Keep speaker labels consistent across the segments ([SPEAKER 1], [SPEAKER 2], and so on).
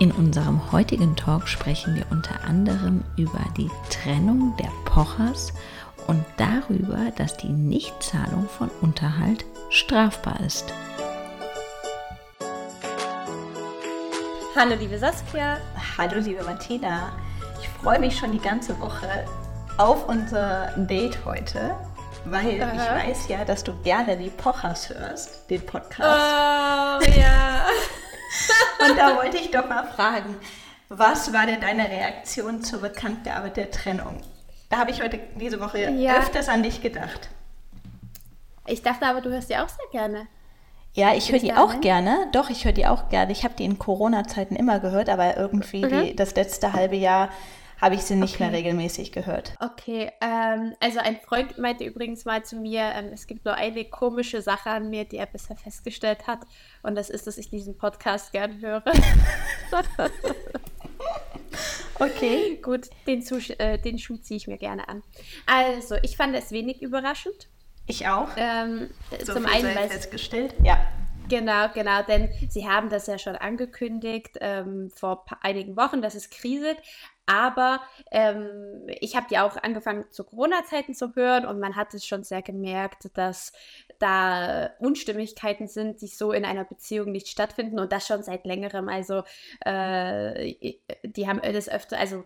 [SPEAKER 1] In unserem heutigen Talk sprechen wir unter anderem über die Trennung der Pochers und darüber, dass die Nichtzahlung von Unterhalt strafbar ist.
[SPEAKER 2] Hallo liebe Saskia.
[SPEAKER 1] Hallo liebe Martina. Ich freue mich schon die ganze Woche auf unser Date heute, weil Aha. ich weiß ja, dass du gerne die Pochers hörst, den Podcast.
[SPEAKER 2] Oh ja.
[SPEAKER 1] Und da wollte ich doch mal fragen, was war denn deine Reaktion zur Bekanntgabe der Trennung? Da habe ich heute diese Woche ja. öfters an dich gedacht.
[SPEAKER 2] Ich dachte aber, du hörst die auch sehr gerne.
[SPEAKER 1] Ja, ich höre die auch gerne. Doch, ich höre die auch gerne. Ich habe die in Corona-Zeiten immer gehört, aber irgendwie mhm. die, das letzte halbe Jahr habe ich sie nicht okay. mehr regelmäßig gehört.
[SPEAKER 2] Okay, ähm, also ein Freund meinte übrigens mal zu mir, ähm, es gibt nur eine komische Sache an mir, die er bisher festgestellt hat. Und das ist, dass ich diesen Podcast gern höre. okay. Gut, den, äh, den Schuh ziehe ich mir gerne an. Also, ich fand es wenig überraschend.
[SPEAKER 1] Ich auch.
[SPEAKER 2] Ähm,
[SPEAKER 1] so zum einen, weil festgestellt.
[SPEAKER 2] Ja. Genau, genau, denn sie haben das ja schon angekündigt ähm, vor einigen Wochen, dass es kriselt. Aber ähm, ich habe die auch angefangen zu Corona-Zeiten zu hören und man hat es schon sehr gemerkt, dass da Unstimmigkeiten sind, die so in einer Beziehung nicht stattfinden und das schon seit längerem. Also äh, die haben das öfter, also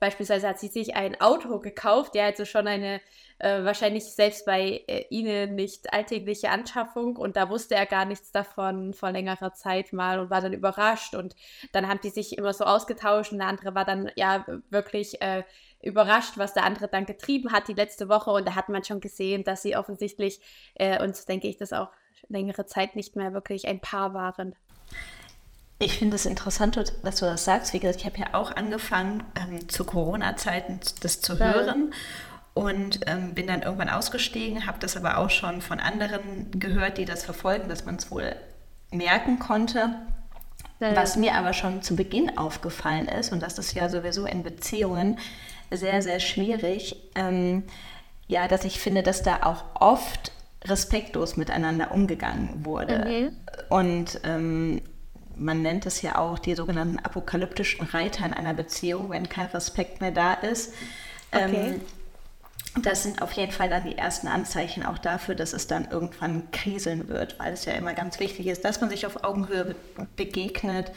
[SPEAKER 2] beispielsweise hat sie sich ein Auto gekauft, der also schon eine äh, wahrscheinlich selbst bei äh, ihnen nicht alltägliche Anschaffung und da wusste er gar nichts davon vor längerer Zeit mal und war dann überrascht und dann haben die sich immer so ausgetauscht und der andere war dann ja wirklich äh, überrascht, was der andere dann getrieben hat die letzte Woche und da hat man schon gesehen, dass sie offensichtlich äh, und so denke ich, das auch längere Zeit nicht mehr wirklich ein Paar waren.
[SPEAKER 1] Ich finde es interessant, dass du das sagst. Wie gesagt, ich habe ja auch angefangen, ähm, zu Corona-Zeiten das zu hören und ähm, bin dann irgendwann ausgestiegen, habe das aber auch schon von anderen gehört, die das verfolgen, dass man es wohl merken konnte. Ja. Was mir aber schon zu Beginn aufgefallen ist, und das ist ja sowieso in Beziehungen sehr, sehr schwierig, ähm, ja, dass ich finde, dass da auch oft respektlos miteinander umgegangen wurde. Mhm. Und ähm, man nennt es ja auch die sogenannten apokalyptischen Reiter in einer Beziehung, wenn kein Respekt mehr da ist. Okay. Ähm, das sind auf jeden Fall dann die ersten Anzeichen auch dafür, dass es dann irgendwann kriseln wird, weil es ja immer ganz wichtig ist, dass man sich auf Augenhöhe begegnet.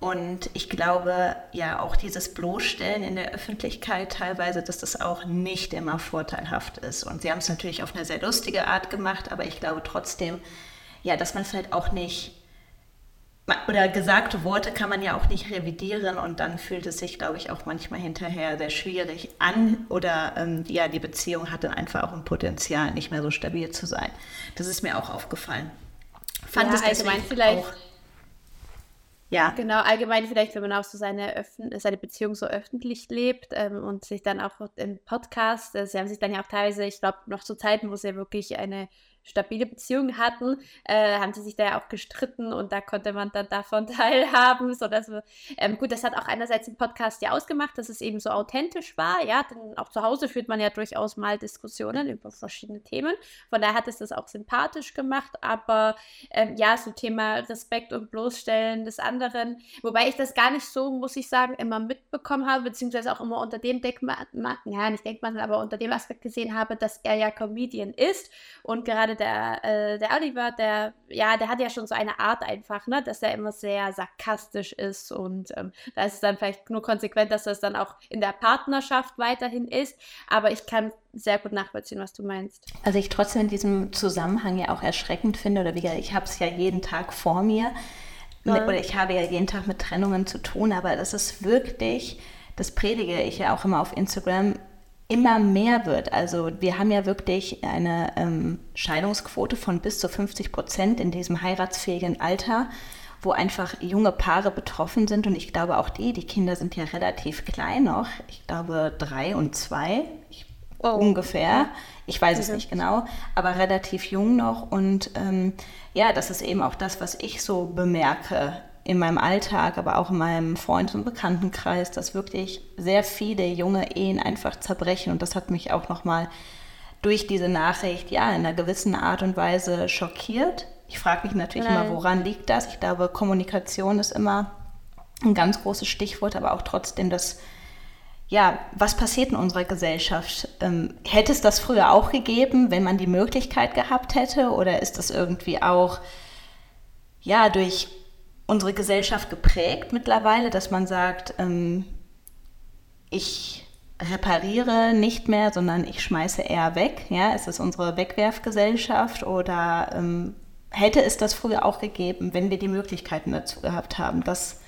[SPEAKER 1] Und ich glaube, ja, auch dieses Bloßstellen in der Öffentlichkeit teilweise, dass das auch nicht immer vorteilhaft ist. Und sie haben es natürlich auf eine sehr lustige Art gemacht, aber ich glaube trotzdem, ja, dass man vielleicht auch nicht oder gesagte Worte kann man ja auch nicht revidieren und dann fühlt es sich, glaube ich, auch manchmal hinterher sehr schwierig an oder ähm, ja, die Beziehung hatte einfach auch ein Potenzial, nicht mehr so stabil zu sein. Das ist mir auch aufgefallen.
[SPEAKER 2] Fand ja, es allgemein vielleicht. Auch, ja. Genau, allgemein vielleicht, wenn man auch so seine, seine Beziehung so öffentlich lebt ähm, und sich dann auch im Podcast, äh, sie haben sich dann ja auch teilweise, ich glaube, noch zu Zeiten, wo sie wirklich eine stabile Beziehung hatten, äh, haben sie sich da ja auch gestritten und da konnte man dann davon teilhaben, sodass wir, ähm, gut, das hat auch einerseits im Podcast ja ausgemacht, dass es eben so authentisch war, ja, denn auch zu Hause führt man ja durchaus mal Diskussionen über verschiedene Themen, von daher hat es das auch sympathisch gemacht, aber ähm, ja, so Thema Respekt und Bloßstellen des anderen, wobei ich das gar nicht so, muss ich sagen, immer mitbekommen habe, beziehungsweise auch immer unter dem Denkmal, ja, nicht Denkmal, aber unter dem Aspekt gesehen habe, dass er ja Comedian ist und gerade gerade der, äh, der Oliver, der, ja, der hat ja schon so eine Art einfach, ne, dass er immer sehr sarkastisch ist und ähm, da ist es dann vielleicht nur konsequent, dass das dann auch in der Partnerschaft weiterhin ist, aber ich kann sehr gut nachvollziehen, was du meinst.
[SPEAKER 1] Also ich trotzdem in diesem Zusammenhang ja auch erschreckend finde, oder wie gesagt, ich habe es ja jeden Tag vor mir, ja. oder ich habe ja jeden Tag mit Trennungen zu tun, aber das ist wirklich, das predige ich ja auch immer auf Instagram, immer mehr wird. Also wir haben ja wirklich eine ähm, Scheidungsquote von bis zu 50 Prozent in diesem heiratsfähigen Alter, wo einfach junge Paare betroffen sind. Und ich glaube auch die, die Kinder sind ja relativ klein noch. Ich glaube drei und zwei ich, oh. ungefähr. Ich weiß es nicht genau, aber relativ jung noch. Und ähm, ja, das ist eben auch das, was ich so bemerke in meinem Alltag, aber auch in meinem Freundes- und Bekanntenkreis, dass wirklich sehr viele junge Ehen einfach zerbrechen. Und das hat mich auch nochmal durch diese Nachricht ja in einer gewissen Art und Weise schockiert. Ich frage mich natürlich Nein. immer, woran liegt das? Ich glaube, Kommunikation ist immer ein ganz großes Stichwort, aber auch trotzdem das, ja, was passiert in unserer Gesellschaft? Ähm, hätte es das früher auch gegeben, wenn man die Möglichkeit gehabt hätte? Oder ist das irgendwie auch, ja, durch unsere Gesellschaft geprägt mittlerweile, dass man sagt, ähm, ich repariere nicht mehr, sondern ich schmeiße eher weg. Ja, ist es unsere Wegwerfgesellschaft oder ähm, hätte es das früher auch gegeben, wenn wir die Möglichkeiten dazu gehabt haben? Das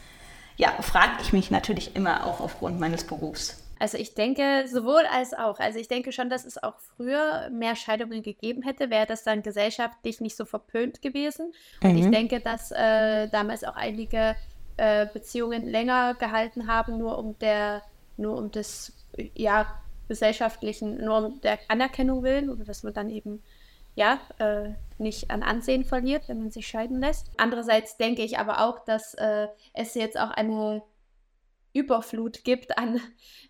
[SPEAKER 1] ja, frage ich mich natürlich immer auch aufgrund meines Berufs.
[SPEAKER 2] Also ich denke sowohl als auch. Also ich denke schon, dass es auch früher mehr Scheidungen gegeben hätte, wäre das dann gesellschaftlich nicht so verpönt gewesen. Und ich mhm. denke, dass äh, damals auch einige äh, Beziehungen länger gehalten haben, nur um der, nur um des ja, gesellschaftlichen, nur um der Anerkennung willen oder dass man dann eben ja, äh, nicht an Ansehen verliert, wenn man sich scheiden lässt. Andererseits denke ich aber auch, dass äh, es jetzt auch eine Überflut gibt an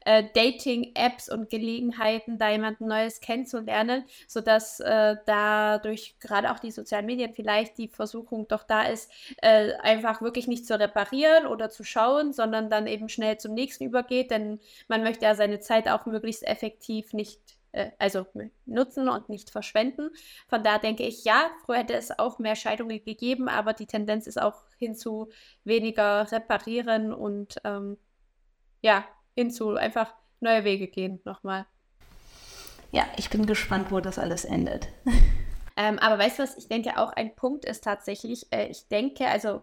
[SPEAKER 2] äh, Dating-Apps und Gelegenheiten, da jemanden Neues kennenzulernen, sodass äh, dadurch gerade auch die sozialen Medien vielleicht die Versuchung doch da ist, äh, einfach wirklich nicht zu reparieren oder zu schauen, sondern dann eben schnell zum nächsten übergeht, denn man möchte ja seine Zeit auch möglichst effektiv nicht äh, also nutzen und nicht verschwenden. Von da denke ich, ja, früher hätte es auch mehr Scheidungen gegeben, aber die Tendenz ist auch hin zu weniger reparieren und ähm, ja, hinzu einfach neue Wege gehen nochmal.
[SPEAKER 1] Ja, ich bin gespannt, wo das alles endet.
[SPEAKER 2] Ähm, aber weißt du was, ich denke auch ein Punkt ist tatsächlich, äh, ich denke, also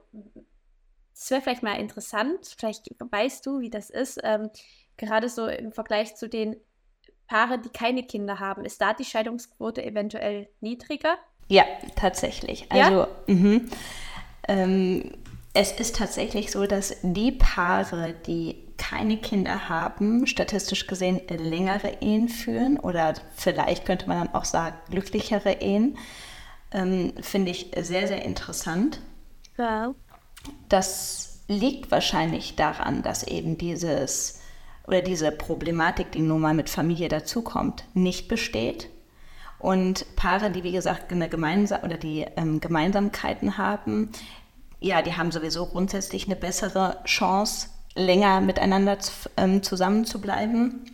[SPEAKER 2] es wäre vielleicht mal interessant, vielleicht weißt du, wie das ist, ähm, gerade so im Vergleich zu den Paaren, die keine Kinder haben, ist da die Scheidungsquote eventuell niedriger?
[SPEAKER 1] Ja, tatsächlich. Also, ja? Mhm. Ähm, es ist tatsächlich so, dass die Paare, die keine Kinder haben, statistisch gesehen längere Ehen führen oder vielleicht könnte man dann auch sagen glücklichere Ehen, ähm, finde ich sehr, sehr interessant. Ja. Das liegt wahrscheinlich daran, dass eben dieses oder diese Problematik, die nun mal mit Familie dazukommt, nicht besteht. Und Paare, die wie gesagt eine Gemeinsam oder die ähm, Gemeinsamkeiten haben, ja, die haben sowieso grundsätzlich eine bessere Chance, länger miteinander ähm, zusammen zu bleiben.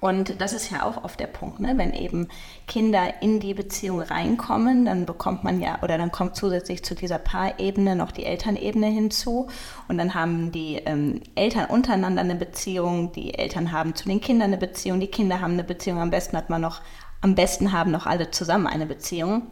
[SPEAKER 1] Und das ist ja auch oft der Punkt, ne? wenn eben Kinder in die Beziehung reinkommen, dann bekommt man ja, oder dann kommt zusätzlich zu dieser Paarebene noch die Elternebene hinzu. Und dann haben die ähm, Eltern untereinander eine Beziehung, die Eltern haben zu den Kindern eine Beziehung, die Kinder haben eine Beziehung, am besten hat man noch, am besten haben noch alle zusammen eine Beziehung.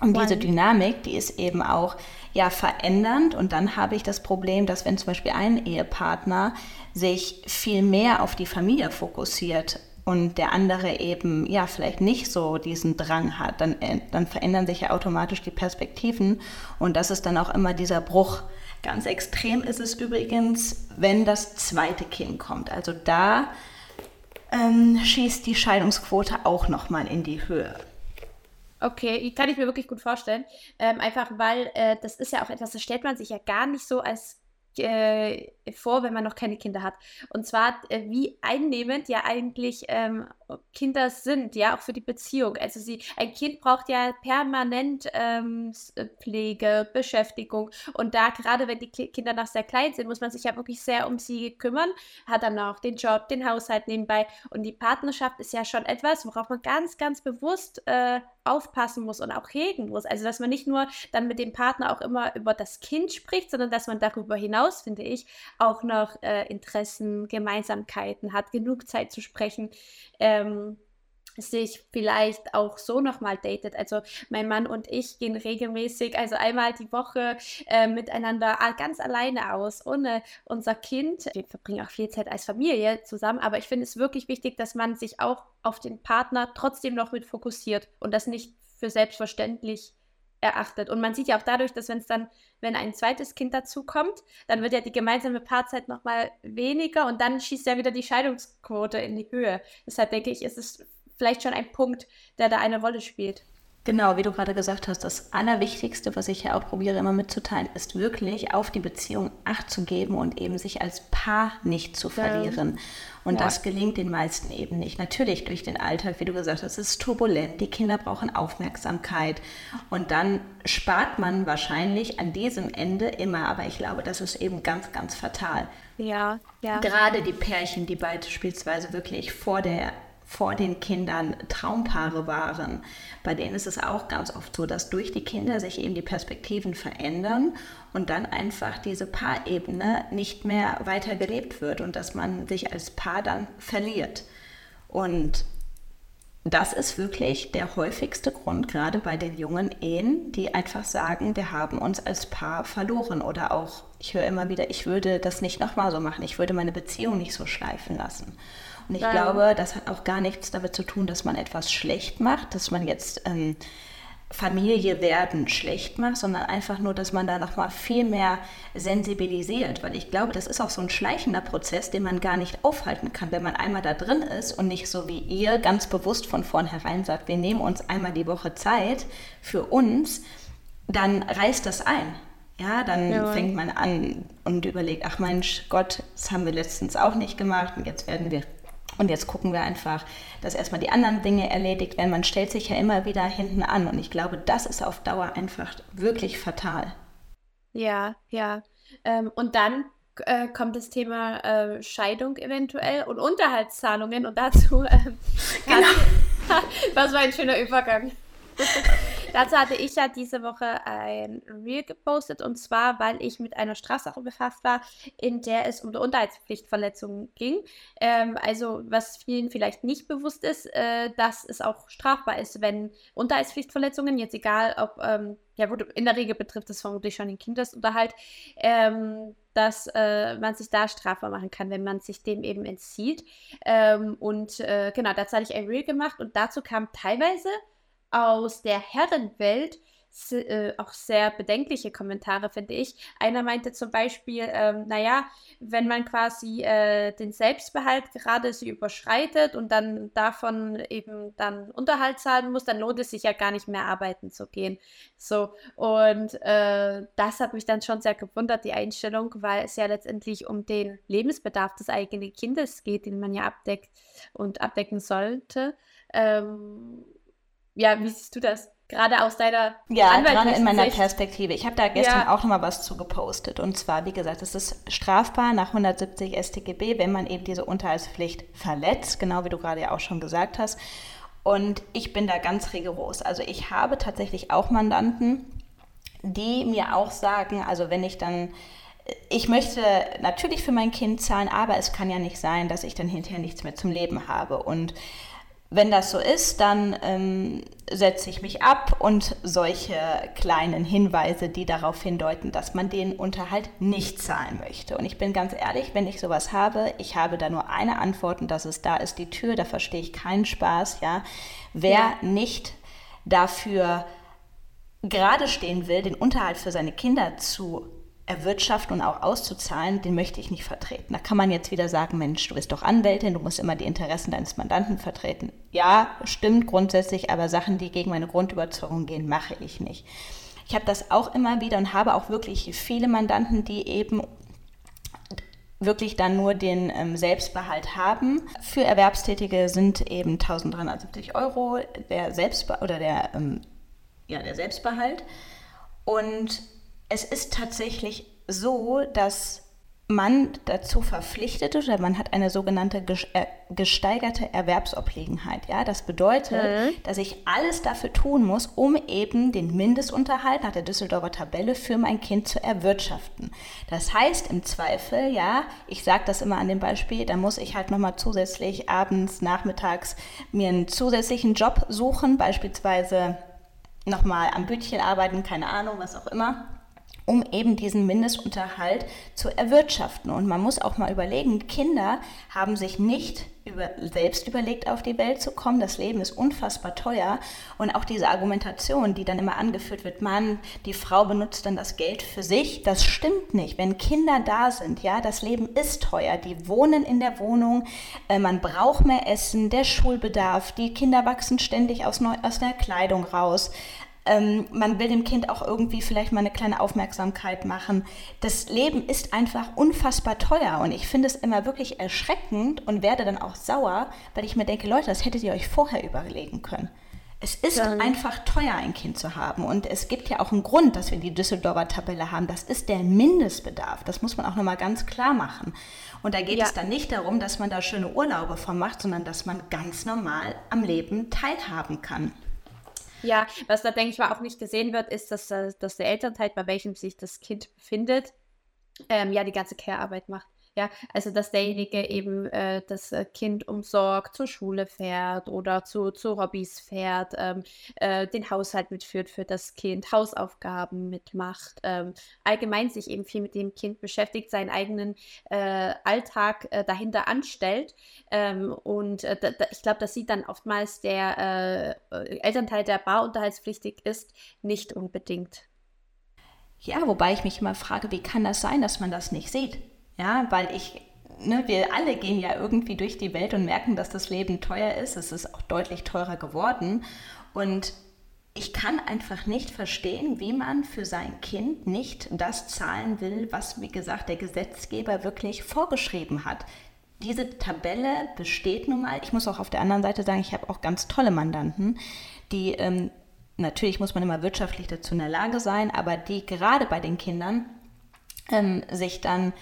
[SPEAKER 1] Und diese Dynamik, die ist eben auch ja verändernd. Und dann habe ich das Problem, dass wenn zum Beispiel ein Ehepartner sich viel mehr auf die Familie fokussiert und der andere eben ja vielleicht nicht so diesen Drang hat, dann, äh, dann verändern sich ja automatisch die Perspektiven. Und das ist dann auch immer dieser Bruch. Ganz extrem ist es übrigens, wenn das zweite Kind kommt. Also da ähm, schießt die Scheidungsquote auch nochmal in die Höhe.
[SPEAKER 2] Okay, kann ich mir wirklich gut vorstellen. Ähm, einfach weil äh, das ist ja auch etwas, das stellt man sich ja gar nicht so als äh, vor, wenn man noch keine Kinder hat. Und zwar, äh, wie einnehmend ja eigentlich ähm, Kinder sind, ja, auch für die Beziehung. Also sie, ein Kind braucht ja permanent ähm, äh, Pflege, Beschäftigung. Und da, gerade wenn die Kinder noch sehr klein sind, muss man sich ja wirklich sehr um sie kümmern. Hat dann auch den Job, den Haushalt nebenbei. Und die Partnerschaft ist ja schon etwas, worauf man ganz, ganz bewusst äh, aufpassen muss und auch hegen muss. Also, dass man nicht nur dann mit dem Partner auch immer über das Kind spricht, sondern dass man darüber hinaus, finde ich, auch noch äh, Interessen, Gemeinsamkeiten hat, genug Zeit zu sprechen. Ähm, sich vielleicht auch so nochmal datet. Also mein Mann und ich gehen regelmäßig, also einmal die Woche äh, miteinander ganz alleine aus, ohne unser Kind. Wir verbringen auch viel Zeit als Familie zusammen, aber ich finde es wirklich wichtig, dass man sich auch auf den Partner trotzdem noch mit fokussiert und das nicht für selbstverständlich erachtet. Und man sieht ja auch dadurch, dass wenn es dann, wenn ein zweites Kind dazukommt, dann wird ja die gemeinsame Paarzeit nochmal weniger und dann schießt ja wieder die Scheidungsquote in die Höhe. Deshalb denke ich, ist es vielleicht schon ein Punkt, der da eine Rolle spielt.
[SPEAKER 1] Genau, wie du gerade gesagt hast, das Allerwichtigste, was ich ja auch probiere immer mitzuteilen, ist wirklich auf die Beziehung Acht zu geben und eben sich als Paar nicht zu verlieren. Ja. Und ja. das gelingt den meisten eben nicht. Natürlich durch den Alltag, wie du gesagt hast, es ist turbulent, die Kinder brauchen Aufmerksamkeit und dann spart man wahrscheinlich an diesem Ende immer, aber ich glaube, das ist eben ganz, ganz fatal.
[SPEAKER 2] Ja, ja.
[SPEAKER 1] Gerade die Pärchen, die beispielsweise wirklich vor der vor den Kindern Traumpaare waren, bei denen ist es auch ganz oft so, dass durch die Kinder sich eben die Perspektiven verändern und dann einfach diese Paarebene nicht mehr weiter gelebt wird und dass man sich als Paar dann verliert. Und das ist wirklich der häufigste Grund, gerade bei den jungen Ehen, die einfach sagen, wir haben uns als Paar verloren. Oder auch, ich höre immer wieder, ich würde das nicht nochmal so machen, ich würde meine Beziehung nicht so schleifen lassen. Und ich ja. glaube, das hat auch gar nichts damit zu tun, dass man etwas schlecht macht, dass man jetzt ähm, Familie werden schlecht macht, sondern einfach nur, dass man da nochmal viel mehr sensibilisiert. Weil ich glaube, das ist auch so ein schleichender Prozess, den man gar nicht aufhalten kann, wenn man einmal da drin ist und nicht so wie ihr ganz bewusst von vornherein sagt, wir nehmen uns einmal die Woche Zeit für uns, dann reißt das ein. Ja, dann ja. fängt man an und überlegt, ach Mensch, Gott, das haben wir letztens auch nicht gemacht und jetzt werden wir und jetzt gucken wir einfach, dass erstmal die anderen Dinge erledigt werden. Man stellt sich ja immer wieder hinten an. Und ich glaube, das ist auf Dauer einfach wirklich fatal.
[SPEAKER 2] Ja, ja. Ähm, und dann äh, kommt das Thema äh, Scheidung eventuell und Unterhaltszahlungen. Und dazu, äh, genau. was war ein schöner Übergang. Dazu hatte ich ja diese Woche ein Reel gepostet und zwar, weil ich mit einer Strafsache befasst war, in der es um die Unterhaltspflichtverletzungen ging. Ähm, also, was vielen vielleicht nicht bewusst ist, äh, dass es auch strafbar ist, wenn Unterhaltspflichtverletzungen, jetzt egal ob, ähm, ja gut, in der Regel betrifft es vermutlich schon den Kindesunterhalt, ähm, dass äh, man sich da strafbar machen kann, wenn man sich dem eben entzieht. Ähm, und äh, genau, dazu hatte ich ein Reel gemacht und dazu kam teilweise aus der Herrenwelt äh, auch sehr bedenkliche Kommentare, finde ich. Einer meinte zum Beispiel, ähm, naja, wenn man quasi äh, den Selbstbehalt gerade so überschreitet und dann davon eben dann Unterhalt zahlen muss, dann lohnt es sich ja gar nicht mehr arbeiten zu gehen. So, und äh, das hat mich dann schon sehr gewundert, die Einstellung, weil es ja letztendlich um den Lebensbedarf des eigenen Kindes geht, den man ja abdeckt und abdecken sollte. Ähm, ja, wie siehst du das? Gerade aus deiner
[SPEAKER 1] Ja, gerade in meiner Sicht. Perspektive. Ich habe da gestern ja. auch nochmal was zu gepostet. Und zwar, wie gesagt, es ist strafbar nach 170 StGB, wenn man eben diese Unterhaltspflicht verletzt, genau wie du gerade ja auch schon gesagt hast. Und ich bin da ganz rigoros. Also ich habe tatsächlich auch Mandanten, die mir auch sagen, also wenn ich dann ich möchte natürlich für mein Kind zahlen, aber es kann ja nicht sein, dass ich dann hinterher nichts mehr zum Leben habe. Und wenn das so ist, dann ähm, setze ich mich ab und solche kleinen Hinweise, die darauf hindeuten, dass man den Unterhalt nicht zahlen möchte. Und ich bin ganz ehrlich, wenn ich sowas habe, ich habe da nur eine Antwort und das ist, da ist die Tür, da verstehe ich keinen Spaß, ja. Wer ja. nicht dafür gerade stehen will, den Unterhalt für seine Kinder zu erwirtschaften und auch auszuzahlen, den möchte ich nicht vertreten. Da kann man jetzt wieder sagen, Mensch, du bist doch Anwältin, du musst immer die Interessen deines Mandanten vertreten. Ja, stimmt grundsätzlich, aber Sachen, die gegen meine Grundüberzeugung gehen, mache ich nicht. Ich habe das auch immer wieder und habe auch wirklich viele Mandanten, die eben wirklich dann nur den ähm, Selbstbehalt haben. Für Erwerbstätige sind eben 1370 Euro der Selbstbe oder der, ähm, ja, der Selbstbehalt. Und es ist tatsächlich so, dass man dazu verpflichtet ist oder man hat eine sogenannte äh, gesteigerte Erwerbsobliegenheit. Ja, das bedeutet, mhm. dass ich alles dafür tun muss, um eben den Mindestunterhalt nach der Düsseldorfer Tabelle für mein Kind zu erwirtschaften. Das heißt im Zweifel, ja, ich sage das immer an dem Beispiel, da muss ich halt nochmal zusätzlich abends, nachmittags mir einen zusätzlichen Job suchen, beispielsweise nochmal am Bütchen arbeiten, keine Ahnung, was auch immer um eben diesen Mindestunterhalt zu erwirtschaften. Und man muss auch mal überlegen, Kinder haben sich nicht über, selbst überlegt, auf die Welt zu kommen. Das Leben ist unfassbar teuer. Und auch diese Argumentation, die dann immer angeführt wird, Mann, die Frau benutzt dann das Geld für sich, das stimmt nicht. Wenn Kinder da sind, ja, das Leben ist teuer. Die wohnen in der Wohnung, äh, man braucht mehr Essen, der Schulbedarf, die Kinder wachsen ständig aus, aus der Kleidung raus ähm, man will dem Kind auch irgendwie vielleicht mal eine kleine Aufmerksamkeit machen. Das Leben ist einfach unfassbar teuer und ich finde es immer wirklich erschreckend und werde dann auch sauer, weil ich mir denke, Leute, das hättet ihr euch vorher überlegen können. Es ist ja. einfach teuer, ein Kind zu haben. Und es gibt ja auch einen Grund, dass wir die Düsseldorfer Tabelle haben. Das ist der Mindestbedarf. Das muss man auch nochmal ganz klar machen. Und da geht ja. es dann nicht darum, dass man da schöne Urlaube von macht, sondern dass man ganz normal am Leben teilhaben kann.
[SPEAKER 2] Ja, was da, denke ich mal, auch nicht gesehen wird, ist, dass, äh, dass der Elternteil, bei welchem sich das Kind befindet, ähm, ja die ganze Care-Arbeit macht. Ja, also dass derjenige eben äh, das äh, Kind umsorgt, zur Schule fährt oder zu, zu Hobbys fährt, ähm, äh, den Haushalt mitführt für das Kind, Hausaufgaben mitmacht, ähm, allgemein sich eben viel mit dem Kind beschäftigt, seinen eigenen äh, Alltag äh, dahinter anstellt. Ähm, und äh, da, da, ich glaube, das sieht dann oftmals der Elternteil, der barunterhaltspflichtig ist, nicht unbedingt.
[SPEAKER 1] Ja, wobei ich mich immer frage, wie kann das sein, dass man das nicht sieht? Ja, weil ich, ne, wir alle gehen ja irgendwie durch die Welt und merken, dass das Leben teuer ist. Es ist auch deutlich teurer geworden. Und ich kann einfach nicht verstehen, wie man für sein Kind nicht das zahlen will, was, wie gesagt, der Gesetzgeber wirklich vorgeschrieben hat. Diese Tabelle besteht nun mal. Ich muss auch auf der anderen Seite sagen, ich habe auch ganz tolle Mandanten, die ähm, natürlich muss man immer wirtschaftlich dazu in der Lage sein, aber die gerade bei den Kindern ähm, sich dann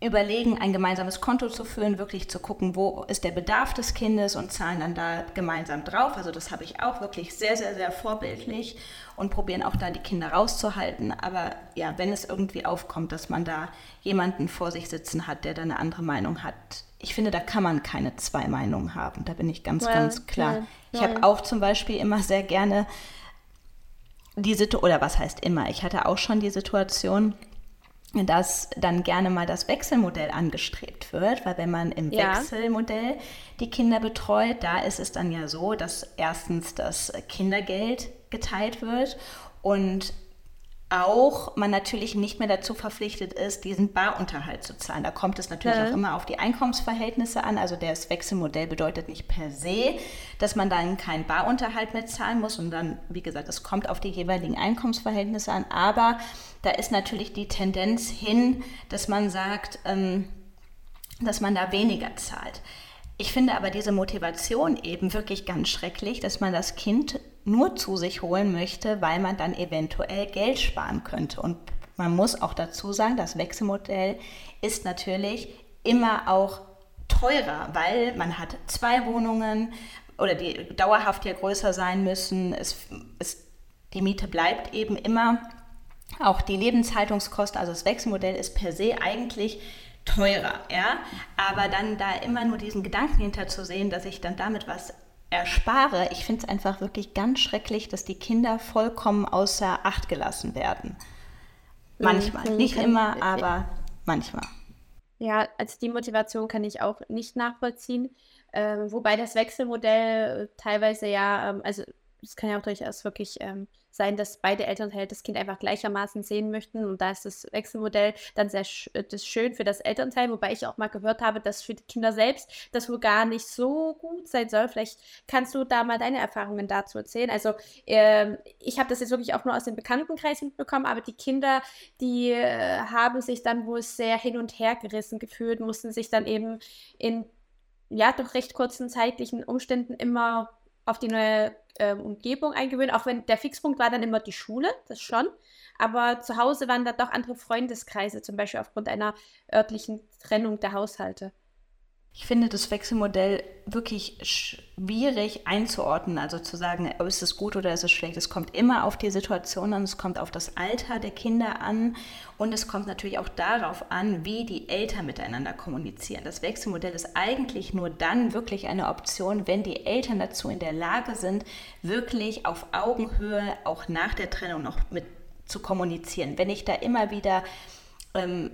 [SPEAKER 1] überlegen, ein gemeinsames Konto zu führen, wirklich zu gucken, wo ist der Bedarf des Kindes und zahlen dann da gemeinsam drauf. Also das habe ich auch wirklich sehr, sehr, sehr vorbildlich und probieren auch da die Kinder rauszuhalten. Aber ja, wenn es irgendwie aufkommt, dass man da jemanden vor sich sitzen hat, der da eine andere Meinung hat, ich finde, da kann man keine zwei Meinungen haben. Da bin ich ganz, well, ganz klar. Yeah, ich habe auch zum Beispiel immer sehr gerne die Situation, oder was heißt immer, ich hatte auch schon die Situation, dass dann gerne mal das Wechselmodell angestrebt wird, weil wenn man im ja. Wechselmodell die Kinder betreut, da ist es dann ja so, dass erstens das Kindergeld geteilt wird und auch man natürlich nicht mehr dazu verpflichtet ist, diesen Barunterhalt zu zahlen. Da kommt es natürlich ja. auch immer auf die Einkommensverhältnisse an. Also das Wechselmodell bedeutet nicht per se, dass man dann keinen Barunterhalt mehr zahlen muss. Und dann, wie gesagt, es kommt auf die jeweiligen Einkommensverhältnisse an. Aber da ist natürlich die Tendenz hin, dass man sagt, ähm, dass man da weniger zahlt. Ich finde aber diese Motivation eben wirklich ganz schrecklich, dass man das Kind nur zu sich holen möchte, weil man dann eventuell Geld sparen könnte. Und man muss auch dazu sagen, das Wechselmodell ist natürlich immer auch teurer, weil man hat zwei Wohnungen oder die dauerhaft ja größer sein müssen. Es, es, die Miete bleibt eben immer. Auch die Lebenshaltungskosten, also das Wechselmodell ist per se eigentlich teurer, ja. Aber dann da immer nur diesen Gedanken hinter zu sehen, dass ich dann damit was erspare, ich finde es einfach wirklich ganz schrecklich, dass die Kinder vollkommen außer Acht gelassen werden. Manchmal, mhm. nicht immer, aber manchmal.
[SPEAKER 2] Ja, also die Motivation kann ich auch nicht nachvollziehen. Ähm, wobei das Wechselmodell teilweise ja, ähm, also es kann ja auch durchaus wirklich ähm, sein, dass beide Elternteile das Kind einfach gleichermaßen sehen möchten. Und da ist das Wechselmodell dann sehr sch äh, das schön für das Elternteil, wobei ich auch mal gehört habe, dass für die Kinder selbst das wohl gar nicht so gut sein soll. Vielleicht kannst du da mal deine Erfahrungen dazu erzählen. Also äh, ich habe das jetzt wirklich auch nur aus dem Bekanntenkreis mitbekommen, aber die Kinder, die äh, haben sich dann wohl sehr hin und her gerissen gefühlt, mussten sich dann eben in ja doch recht kurzen zeitlichen Umständen immer auf die neue äh, Umgebung eingewöhnen, auch wenn der Fixpunkt war dann immer die Schule, das schon. Aber zu Hause waren da doch andere Freundeskreise, zum Beispiel aufgrund einer örtlichen Trennung der Haushalte.
[SPEAKER 1] Ich finde das Wechselmodell wirklich schwierig einzuordnen, also zu sagen, oh, ist es gut oder ist es schlecht. Es kommt immer auf die Situation an, es kommt auf das Alter der Kinder an und es kommt natürlich auch darauf an, wie die Eltern miteinander kommunizieren. Das Wechselmodell ist eigentlich nur dann wirklich eine Option, wenn die Eltern dazu in der Lage sind, wirklich auf Augenhöhe auch nach der Trennung noch mit zu kommunizieren. Wenn ich da immer wieder ähm,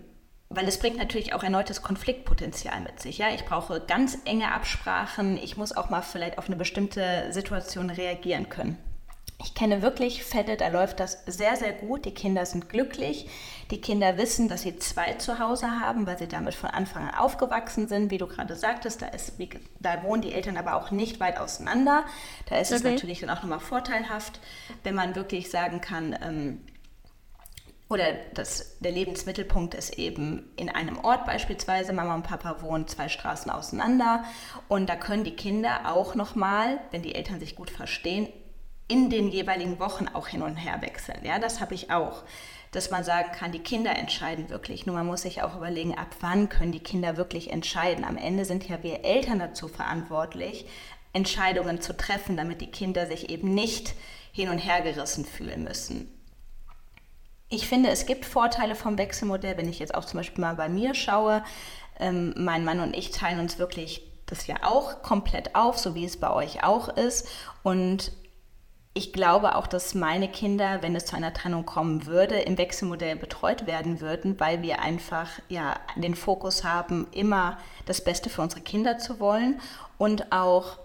[SPEAKER 1] weil es bringt natürlich auch erneutes Konfliktpotenzial mit sich. Ja, ich brauche ganz enge Absprachen. Ich muss auch mal vielleicht auf eine bestimmte Situation reagieren können. Ich kenne wirklich Fälle, da läuft das sehr, sehr gut. Die Kinder sind glücklich. Die Kinder wissen, dass sie zwei zu Hause haben, weil sie damit von Anfang an aufgewachsen sind. Wie du gerade sagtest, da, ist, da wohnen die Eltern aber auch nicht weit auseinander. Da ist okay. es natürlich dann auch nochmal vorteilhaft, wenn man wirklich sagen kann, ähm, oder das, der Lebensmittelpunkt ist eben in einem Ort beispielsweise, Mama und Papa wohnen zwei Straßen auseinander und da können die Kinder auch nochmal, wenn die Eltern sich gut verstehen, in den jeweiligen Wochen auch hin und her wechseln. Ja, das habe ich auch, dass man sagen kann, die Kinder entscheiden wirklich. Nur man muss sich auch überlegen, ab wann können die Kinder wirklich entscheiden. Am Ende sind ja wir Eltern dazu verantwortlich, Entscheidungen zu treffen, damit die Kinder sich eben nicht hin und her gerissen fühlen müssen. Ich finde, es gibt Vorteile vom Wechselmodell, wenn ich jetzt auch zum Beispiel mal bei mir schaue. Ähm, mein Mann und ich teilen uns wirklich das ja auch komplett auf, so wie es bei euch auch ist. Und ich glaube auch, dass meine Kinder, wenn es zu einer Trennung kommen würde, im Wechselmodell betreut werden würden, weil wir einfach ja den Fokus haben, immer das Beste für unsere Kinder zu wollen und auch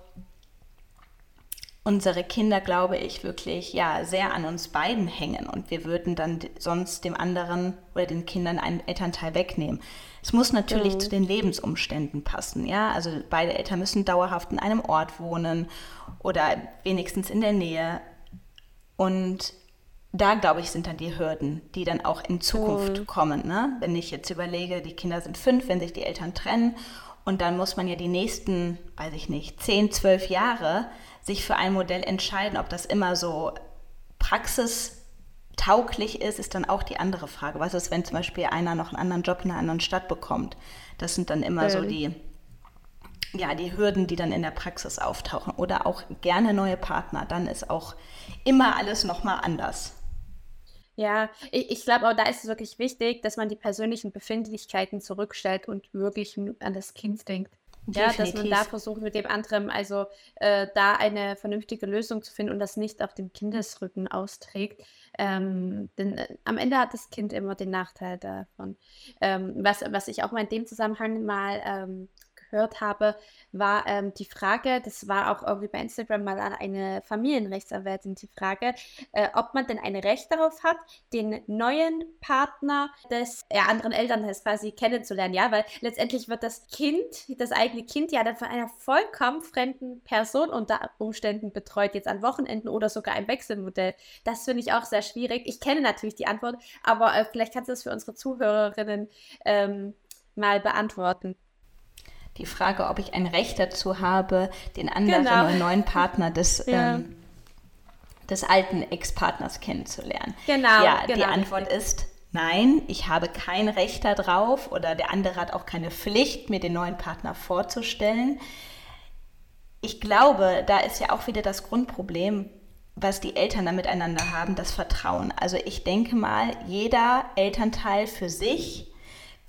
[SPEAKER 1] unsere Kinder, glaube ich, wirklich ja sehr an uns beiden hängen und wir würden dann sonst dem anderen oder den Kindern einen Elternteil wegnehmen. Es muss natürlich mhm. zu den Lebensumständen passen, ja. Also beide Eltern müssen dauerhaft in einem Ort wohnen oder wenigstens in der Nähe. Und da, glaube ich, sind dann die Hürden, die dann auch in Zukunft mhm. kommen. Ne? Wenn ich jetzt überlege, die Kinder sind fünf, wenn sich die Eltern trennen und dann muss man ja die nächsten, weiß ich nicht, zehn, zwölf Jahre sich für ein Modell entscheiden, ob das immer so Praxis tauglich ist, ist dann auch die andere Frage. Was ist, wenn zum Beispiel einer noch einen anderen Job in einer anderen Stadt bekommt? Das sind dann immer ähm. so die, ja, die Hürden, die dann in der Praxis auftauchen. Oder auch gerne neue Partner. Dann ist auch immer alles nochmal anders.
[SPEAKER 2] Ja, ich, ich glaube auch, da ist es wirklich wichtig, dass man die persönlichen Befindlichkeiten zurückstellt und wirklich an das Kind denkt. Ja, dass man da versucht, mit dem anderen also äh, da eine vernünftige Lösung zu finden und das nicht auf dem Kindesrücken austrägt. Ähm, denn äh, am Ende hat das Kind immer den Nachteil davon. Ähm, was, was ich auch mal in dem Zusammenhang mal ähm, gehört habe, war ähm, die Frage, das war auch irgendwie bei Instagram mal an eine Familienrechtsanwältin die Frage, äh, ob man denn ein Recht darauf hat, den neuen Partner des ja, anderen Elternteils quasi kennenzulernen. Ja, weil letztendlich wird das Kind, das eigene Kind ja dann von einer vollkommen fremden Person unter Umständen betreut, jetzt an Wochenenden oder sogar im Wechselmodell. Das finde ich auch sehr schwierig. Ich kenne natürlich die Antwort, aber äh, vielleicht kannst du das für unsere Zuhörerinnen ähm, mal beantworten
[SPEAKER 1] die Frage, ob ich ein Recht dazu habe, den anderen genau. oder neuen Partner des, ja. ähm, des alten Ex-Partners kennenzulernen. Genau. Ja, genau, die Antwort ist nein, ich habe kein Recht darauf oder der andere hat auch keine Pflicht, mir den neuen Partner vorzustellen. Ich glaube, da ist ja auch wieder das Grundproblem, was die Eltern da miteinander haben, das Vertrauen. Also ich denke mal, jeder Elternteil für sich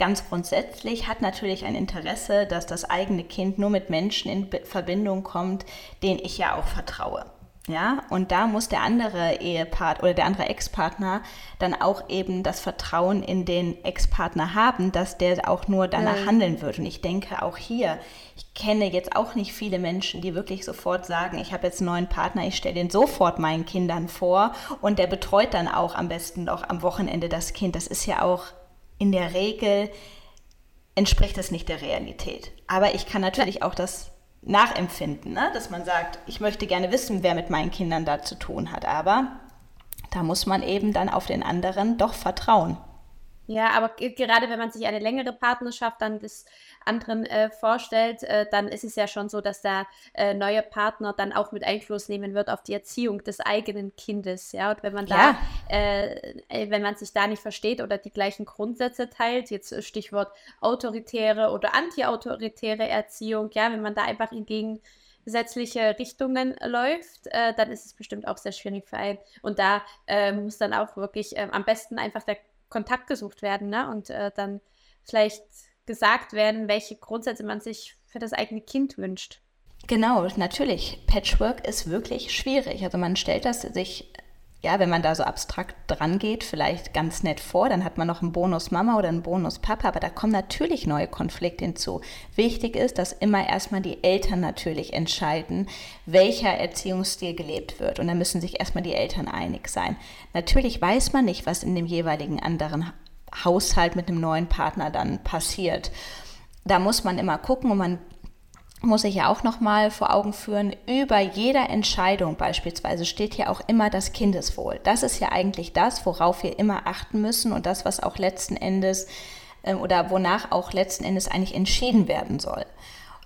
[SPEAKER 1] ganz grundsätzlich hat natürlich ein Interesse, dass das eigene Kind nur mit Menschen in Verbindung kommt, denen ich ja auch vertraue. Ja, und da muss der andere Ehepart oder der andere Ex-Partner dann auch eben das Vertrauen in den Ex-Partner haben, dass der auch nur danach ja. handeln wird. Und ich denke auch hier, ich kenne jetzt auch nicht viele Menschen, die wirklich sofort sagen, ich habe jetzt einen neuen Partner, ich stelle den sofort meinen Kindern vor und der betreut dann auch am besten noch am Wochenende das Kind. Das ist ja auch in der Regel entspricht das nicht der Realität. Aber ich kann natürlich auch das nachempfinden, ne? dass man sagt, ich möchte gerne wissen, wer mit meinen Kindern da zu tun hat. Aber da muss man eben dann auf den anderen doch vertrauen.
[SPEAKER 2] Ja, aber gerade wenn man sich eine längere Partnerschaft dann des anderen äh, vorstellt, äh, dann ist es ja schon so, dass der äh, neue Partner dann auch mit Einfluss nehmen wird auf die Erziehung des eigenen Kindes. Ja, und wenn man da, ja. Äh, äh, wenn man sich da nicht versteht oder die gleichen Grundsätze teilt, jetzt Stichwort autoritäre oder antiautoritäre Erziehung, ja, wenn man da einfach in gegensätzliche Richtungen läuft, äh, dann ist es bestimmt auch sehr schwierig für einen. Und da äh, muss dann auch wirklich äh, am besten einfach der Kontakt gesucht werden ne? und äh, dann vielleicht gesagt werden, welche Grundsätze man sich für das eigene Kind wünscht.
[SPEAKER 1] Genau, natürlich. Patchwork ist wirklich schwierig. Also man stellt das sich ja, wenn man da so abstrakt dran geht, vielleicht ganz nett vor, dann hat man noch einen Bonus Mama oder einen Bonus Papa, aber da kommen natürlich neue Konflikte hinzu. Wichtig ist, dass immer erstmal die Eltern natürlich entscheiden, welcher Erziehungsstil gelebt wird. Und da müssen sich erstmal die Eltern einig sein. Natürlich weiß man nicht, was in dem jeweiligen anderen Haushalt mit einem neuen Partner dann passiert. Da muss man immer gucken und man muss ich ja auch noch mal vor Augen führen, über jeder Entscheidung beispielsweise steht ja auch immer das Kindeswohl. Das ist ja eigentlich das, worauf wir immer achten müssen und das, was auch letzten Endes äh, oder wonach auch letzten Endes eigentlich entschieden werden soll.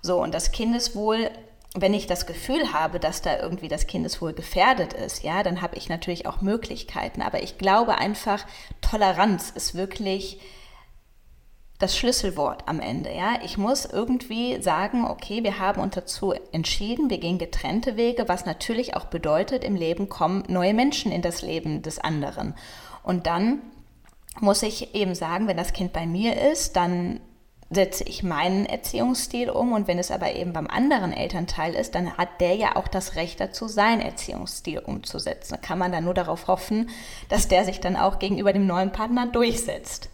[SPEAKER 1] So, und das Kindeswohl, wenn ich das Gefühl habe, dass da irgendwie das Kindeswohl gefährdet ist, ja, dann habe ich natürlich auch Möglichkeiten. Aber ich glaube einfach, Toleranz ist wirklich das Schlüsselwort am Ende. Ja? Ich muss irgendwie sagen, okay, wir haben uns dazu entschieden, wir gehen getrennte Wege, was natürlich auch bedeutet, im Leben kommen neue Menschen in das Leben des anderen. Und dann muss ich eben sagen, wenn das Kind bei mir ist, dann setze ich meinen Erziehungsstil um und wenn es aber eben beim anderen Elternteil ist, dann hat der ja auch das Recht dazu, seinen Erziehungsstil umzusetzen. Da kann man dann nur darauf hoffen, dass der sich dann auch gegenüber dem neuen Partner durchsetzt.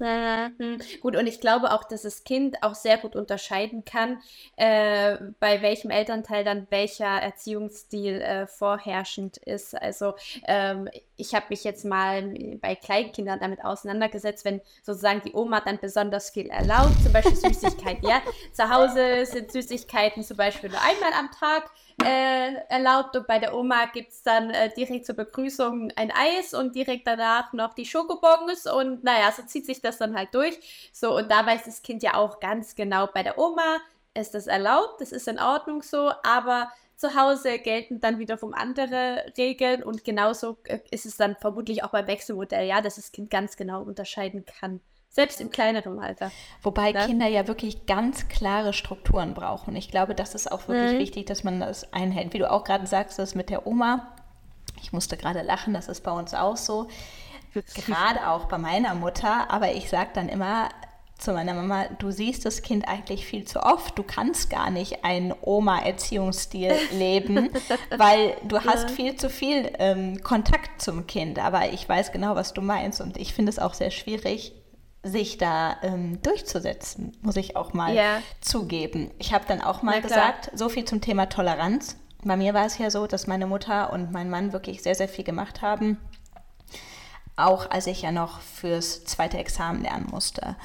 [SPEAKER 2] Mhm. Gut, und ich glaube auch, dass das Kind auch sehr gut unterscheiden kann, äh, bei welchem Elternteil dann welcher Erziehungsstil äh, vorherrschend ist. Also ähm, ich habe mich jetzt mal bei Kleinkindern damit auseinandergesetzt, wenn sozusagen die Oma dann besonders viel erlaubt, zum Beispiel Süßigkeiten. ja, zu Hause sind Süßigkeiten zum Beispiel nur einmal am Tag äh, erlaubt und bei der Oma gibt es dann äh, direkt zur Begrüßung ein Eis und direkt danach noch die Schokobons und naja, so zieht sich das dann halt durch. So, und da weiß das Kind ja auch ganz genau, bei der Oma ist das erlaubt, das ist in Ordnung so, aber zu Hause gelten dann wiederum andere Regeln und genauso äh, ist es dann vermutlich auch beim Wechselmodell, ja, dass das Kind ganz genau unterscheiden kann. Selbst im kleineren Alter.
[SPEAKER 1] Wobei ne? Kinder ja wirklich ganz klare Strukturen brauchen. Ich glaube, das ist auch wirklich mhm. wichtig, dass man das einhält. Wie du auch gerade sagst, das mit der Oma. Ich musste gerade lachen, das ist bei uns auch so. Gerade auch bei meiner Mutter. Aber ich sage dann immer, zu meiner Mama, du siehst das Kind eigentlich viel zu oft. Du kannst gar nicht einen Oma-Erziehungsstil leben, weil du ja. hast viel zu viel ähm, Kontakt zum Kind. Aber ich weiß genau, was du meinst und ich finde es auch sehr schwierig, sich da ähm, durchzusetzen, muss ich auch mal ja. zugeben. Ich habe dann auch mal gesagt, so viel zum Thema Toleranz. Bei mir war es ja so, dass meine Mutter und mein Mann wirklich sehr, sehr viel gemacht haben, auch als ich ja noch fürs zweite Examen lernen musste.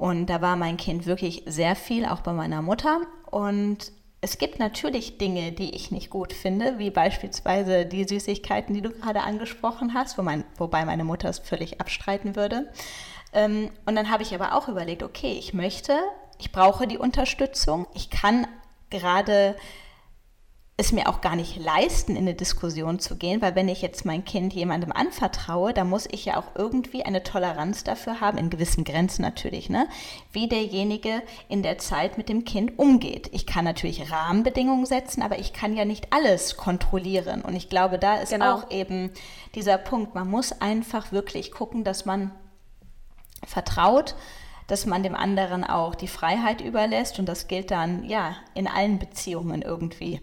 [SPEAKER 1] Und da war mein Kind wirklich sehr viel, auch bei meiner Mutter. Und es gibt natürlich Dinge, die ich nicht gut finde, wie beispielsweise die Süßigkeiten, die du gerade angesprochen hast, wo mein, wobei meine Mutter es völlig abstreiten würde. Ähm, und dann habe ich aber auch überlegt, okay, ich möchte, ich brauche die Unterstützung. Ich kann gerade es mir auch gar nicht leisten, in eine Diskussion zu gehen, weil wenn ich jetzt mein Kind jemandem anvertraue, dann muss ich ja auch irgendwie eine Toleranz dafür haben, in gewissen Grenzen natürlich, ne, wie derjenige in der Zeit mit dem Kind umgeht. Ich kann natürlich Rahmenbedingungen setzen, aber ich kann ja nicht alles kontrollieren. Und ich glaube, da ist genau. auch eben dieser Punkt, man muss einfach wirklich gucken, dass man vertraut, dass man dem anderen auch die Freiheit überlässt und das gilt dann ja in allen Beziehungen irgendwie.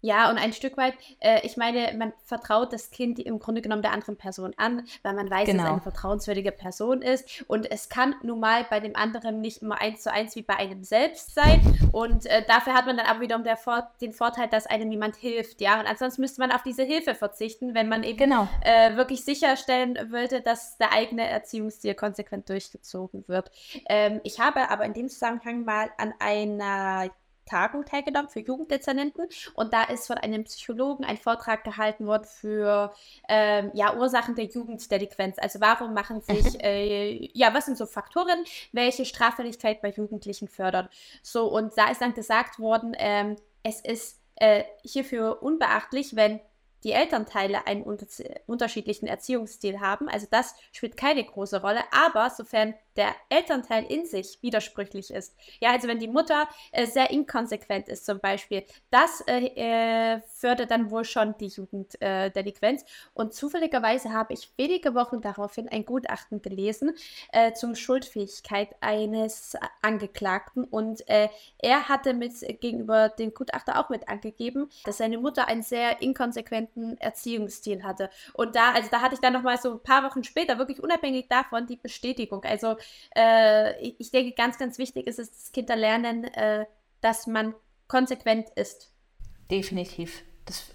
[SPEAKER 2] Ja, und ein Stück weit, äh, ich meine, man vertraut das Kind im Grunde genommen der anderen Person an, weil man weiß, genau. dass es eine vertrauenswürdige Person ist. Und es kann nun mal bei dem anderen nicht immer eins zu eins wie bei einem selbst sein. Und äh, dafür hat man dann aber wiederum Vor den Vorteil, dass einem jemand hilft. Ja, und ansonsten müsste man auf diese Hilfe verzichten, wenn man eben genau. äh, wirklich sicherstellen wollte, dass der eigene Erziehungsstil konsequent durchgezogen wird. Ähm, ich habe aber in dem Zusammenhang mal an einer Tagung teilgenommen für Jugenddezernenten und da ist von einem Psychologen ein Vortrag gehalten worden für ähm, ja, Ursachen der Jugenddelinquenz. Also warum machen sich, mhm. äh, ja, was sind so Faktoren, welche Straffälligkeit bei Jugendlichen fördern. So, und da ist dann gesagt worden, ähm, es ist äh, hierfür unbeachtlich, wenn die Elternteile einen unterschiedlichen Erziehungsstil haben. Also das spielt keine große Rolle. Aber sofern der Elternteil in sich widersprüchlich ist, ja, also wenn die Mutter äh, sehr inkonsequent ist zum Beispiel, das äh, äh fördert dann wohl schon die Jugenddelinquenz. Und zufälligerweise habe ich wenige Wochen daraufhin ein Gutachten gelesen äh, zum Schuldfähigkeit eines Angeklagten. Und äh, er hatte mit gegenüber dem Gutachter auch mit angegeben, dass seine Mutter ein sehr inkonsequent konsequenten Erziehungsstil hatte. Und da, also da hatte ich dann nochmal so ein paar Wochen später, wirklich unabhängig davon, die Bestätigung. Also äh, ich, denke, ganz, ganz wichtig ist es, dass Kinder lernen, äh, dass man konsequent ist.
[SPEAKER 1] Definitiv. Das,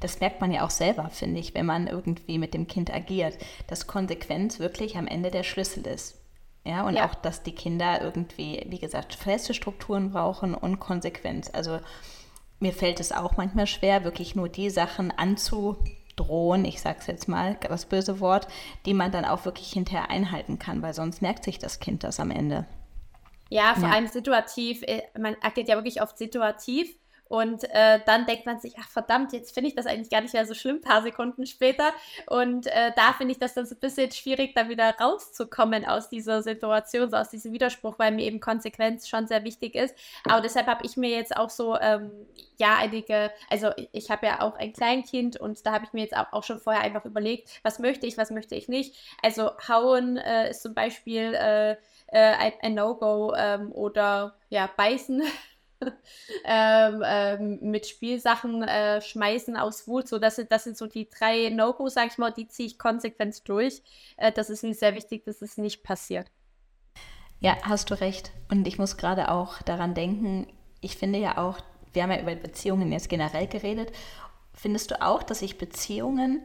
[SPEAKER 1] das merkt man ja auch selber, finde ich, wenn man irgendwie mit dem Kind agiert, dass Konsequenz wirklich am Ende der Schlüssel ist. Ja, und ja. auch, dass die Kinder irgendwie, wie gesagt, feste Strukturen brauchen und Konsequenz. Also mir fällt es auch manchmal schwer, wirklich nur die Sachen anzudrohen, ich sage es jetzt mal, das böse Wort, die man dann auch wirklich hinterher einhalten kann, weil sonst merkt sich das Kind das am Ende.
[SPEAKER 2] Ja, vor ja. allem situativ. Äh, man agiert ja wirklich oft situativ und äh, dann denkt man sich, ach verdammt, jetzt finde ich das eigentlich gar nicht mehr so schlimm, paar Sekunden später. Und äh, da finde ich das dann so ein bisschen schwierig, da wieder rauszukommen aus dieser Situation, so aus diesem Widerspruch, weil mir eben Konsequenz schon sehr wichtig ist. Aber deshalb habe ich mir jetzt auch so, ähm, ja, einige, also ich habe ja auch ein Kleinkind und da habe ich mir jetzt auch, auch, schon vorher einfach überlegt, was möchte ich, was möchte ich nicht. Also hauen äh, ist zum Beispiel äh, äh, ein, ein No-Go ähm, oder ja, beißen ähm, ähm, mit Spielsachen äh, schmeißen aus Wut. So, das, sind, das sind so die drei No-Gos, sag ich mal, die ziehe ich konsequent durch. Äh, das ist mir sehr wichtig, dass es nicht passiert.
[SPEAKER 1] Ja, hast du recht. Und ich muss gerade auch daran denken, ich finde ja auch, wir haben ja über Beziehungen jetzt generell geredet. Findest du auch, dass sich Beziehungen,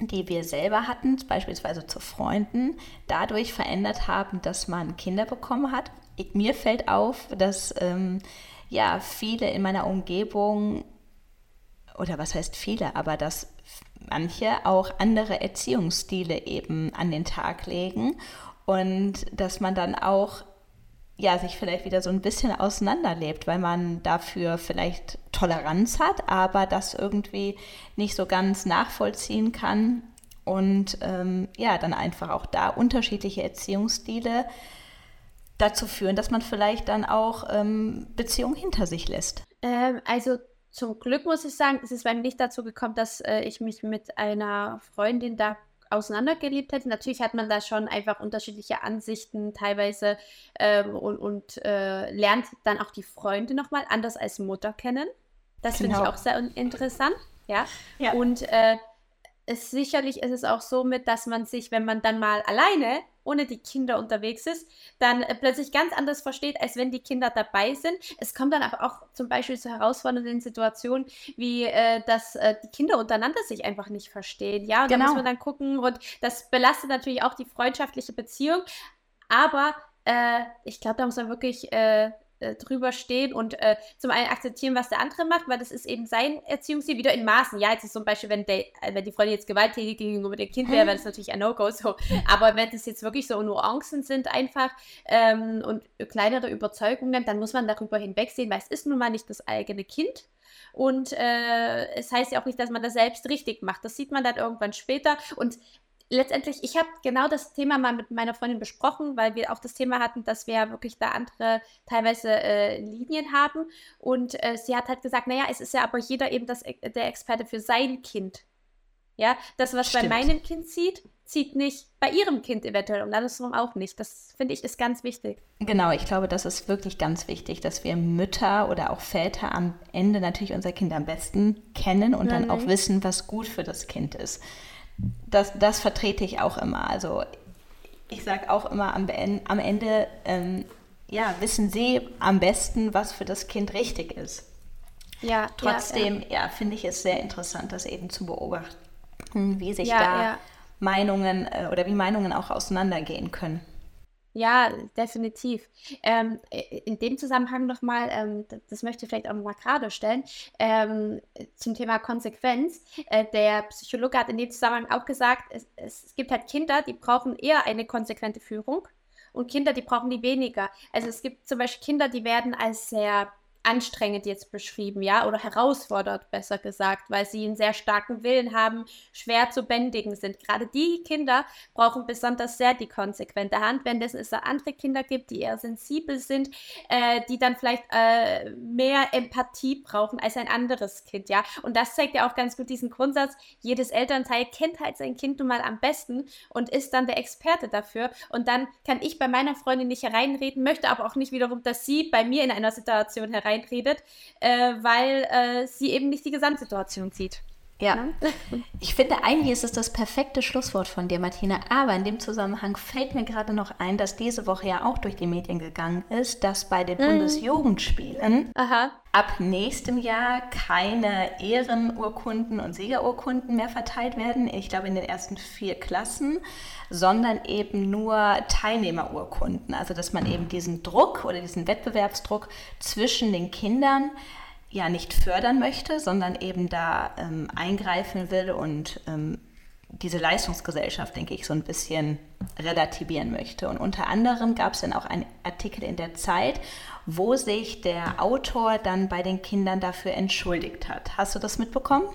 [SPEAKER 1] die wir selber hatten, beispielsweise zu Freunden, dadurch verändert haben, dass man Kinder bekommen hat? Mir fällt auf, dass ähm, ja viele in meiner Umgebung, oder was heißt viele, aber dass manche auch andere Erziehungsstile eben an den Tag legen und dass man dann auch ja, sich vielleicht wieder so ein bisschen auseinanderlebt, weil man dafür vielleicht Toleranz hat, aber das irgendwie nicht so ganz nachvollziehen kann und ähm, ja, dann einfach auch da unterschiedliche Erziehungsstile dazu führen, dass man vielleicht dann auch ähm, Beziehungen hinter sich lässt?
[SPEAKER 2] Ähm, also zum Glück muss ich sagen, es ist bei mir nicht dazu gekommen, dass äh, ich mich mit einer Freundin da auseinandergelebt hätte. Natürlich hat man da schon einfach unterschiedliche Ansichten teilweise ähm, und, und äh, lernt dann auch die Freunde nochmal anders als Mutter kennen. Das genau. finde ich genau. auch sehr interessant. Ja. ja. Und äh, es, sicherlich ist es auch so mit, dass man sich, wenn man dann mal alleine ohne die Kinder unterwegs ist, dann äh, plötzlich ganz anders versteht, als wenn die Kinder dabei sind. Es kommt dann aber auch zum Beispiel zu herausfordernden Situationen, wie äh, dass äh, die Kinder untereinander sich einfach nicht verstehen. Ja, und genau. da muss man dann gucken und das belastet natürlich auch die freundschaftliche Beziehung. Aber äh, ich glaube, da muss man wirklich äh, äh, drüber stehen und äh, zum einen akzeptieren, was der andere macht, weil das ist eben sein Erziehungsstil, wieder in Maßen. Ja, jetzt ist zum Beispiel, wenn, der, äh, wenn die Freundin jetzt gewalttätig gegenüber dem Kind wäre, wäre das natürlich ein No-Go. So. Aber wenn das jetzt wirklich so Nuancen sind einfach ähm, und kleinere Überzeugungen, dann muss man darüber hinwegsehen, weil es ist nun mal nicht das eigene Kind. Und äh, es heißt ja auch nicht, dass man das selbst richtig macht. Das sieht man dann irgendwann später. Und letztendlich, ich habe genau das Thema mal mit meiner Freundin besprochen, weil wir auch das Thema hatten, dass wir ja wirklich da andere teilweise äh, Linien haben. Und äh, sie hat halt gesagt, naja, es ist ja aber jeder eben das, der Experte für sein Kind. Ja, das, was Stimmt. bei meinem Kind sieht, zieht nicht bei ihrem Kind eventuell und andersrum auch nicht. Das finde ich ist ganz wichtig.
[SPEAKER 1] Genau, ich glaube, das ist wirklich ganz wichtig, dass wir Mütter oder auch Väter am Ende natürlich unser Kind am besten kennen und Nein. dann auch wissen, was gut für das Kind ist das, das vertrete ich auch immer. Also ich sage auch immer am, am Ende, ähm, ja, wissen Sie am besten, was für das Kind richtig ist. Ja, Trotzdem, ja, ja. finde ich es sehr interessant, das eben zu beobachten, wie sich ja, da Meinungen äh, oder wie Meinungen auch auseinandergehen können.
[SPEAKER 2] Ja, definitiv. Ähm, in dem Zusammenhang nochmal, ähm, das möchte ich vielleicht auch mal gerade stellen, ähm, zum Thema Konsequenz. Äh, der Psychologe hat in dem Zusammenhang auch gesagt, es, es gibt halt Kinder, die brauchen eher eine konsequente Führung und Kinder, die brauchen die weniger. Also es gibt zum Beispiel Kinder, die werden als sehr anstrengend jetzt beschrieben, ja, oder herausfordert, besser gesagt, weil sie einen sehr starken Willen haben, schwer zu bändigen sind. Gerade die Kinder brauchen besonders sehr die konsequente Hand, wenn es andere Kinder gibt, die eher sensibel sind, äh, die dann vielleicht äh, mehr Empathie brauchen als ein anderes Kind, ja. Und das zeigt ja auch ganz gut diesen Grundsatz, jedes Elternteil kennt halt sein Kind nun mal am besten und ist dann der Experte dafür. Und dann kann ich bei meiner Freundin nicht hereinreden, möchte aber auch nicht wiederum, dass sie bei mir in einer Situation hereinredet reinredet, äh, weil äh, sie eben nicht die Gesamtsituation sieht.
[SPEAKER 1] Ja, ne? ich finde, eigentlich ist es das perfekte Schlusswort von dir, Martina. Aber in dem Zusammenhang fällt mir gerade noch ein, dass diese Woche ja auch durch die Medien gegangen ist, dass bei den mhm. Bundesjugendspielen Aha. ab nächstem Jahr keine Ehrenurkunden und Siegerurkunden mehr verteilt werden. Ich glaube, in den ersten vier Klassen sondern eben nur Teilnehmerurkunden. Also dass man eben diesen Druck oder diesen Wettbewerbsdruck zwischen den Kindern ja nicht fördern möchte, sondern eben da ähm, eingreifen will und ähm, diese Leistungsgesellschaft, denke ich, so ein bisschen relativieren möchte. Und unter anderem gab es dann auch einen Artikel in der Zeit, wo sich der Autor dann bei den Kindern dafür entschuldigt hat. Hast du das mitbekommen?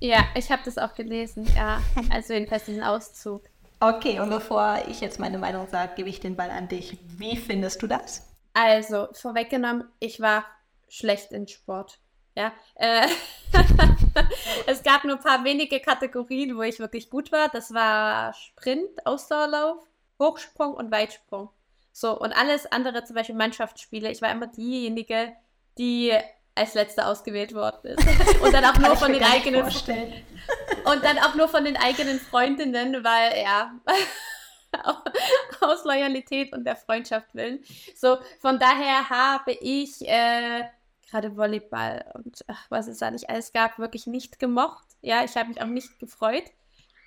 [SPEAKER 2] Ja, ich habe das auch gelesen, ja. Also jedenfalls diesen Auszug.
[SPEAKER 1] Okay, und bevor ich jetzt meine Meinung sage, gebe ich den Ball an dich. Wie findest du das?
[SPEAKER 2] Also, vorweggenommen, ich war schlecht in Sport. Ja, äh, es gab nur ein paar wenige Kategorien, wo ich wirklich gut war. Das war Sprint, Ausdauerlauf, Hochsprung und Weitsprung. So, und alles andere, zum Beispiel Mannschaftsspiele, ich war immer diejenige, die als letzte ausgewählt worden ist. Und dann auch nur von den eigenen Und dann auch nur von den eigenen Freundinnen, weil ja aus Loyalität und der Freundschaft willen. So, von daher habe ich äh, gerade Volleyball und ach, was es da nicht alles gab, wirklich nicht gemocht. Ja, ich habe mich auch nicht gefreut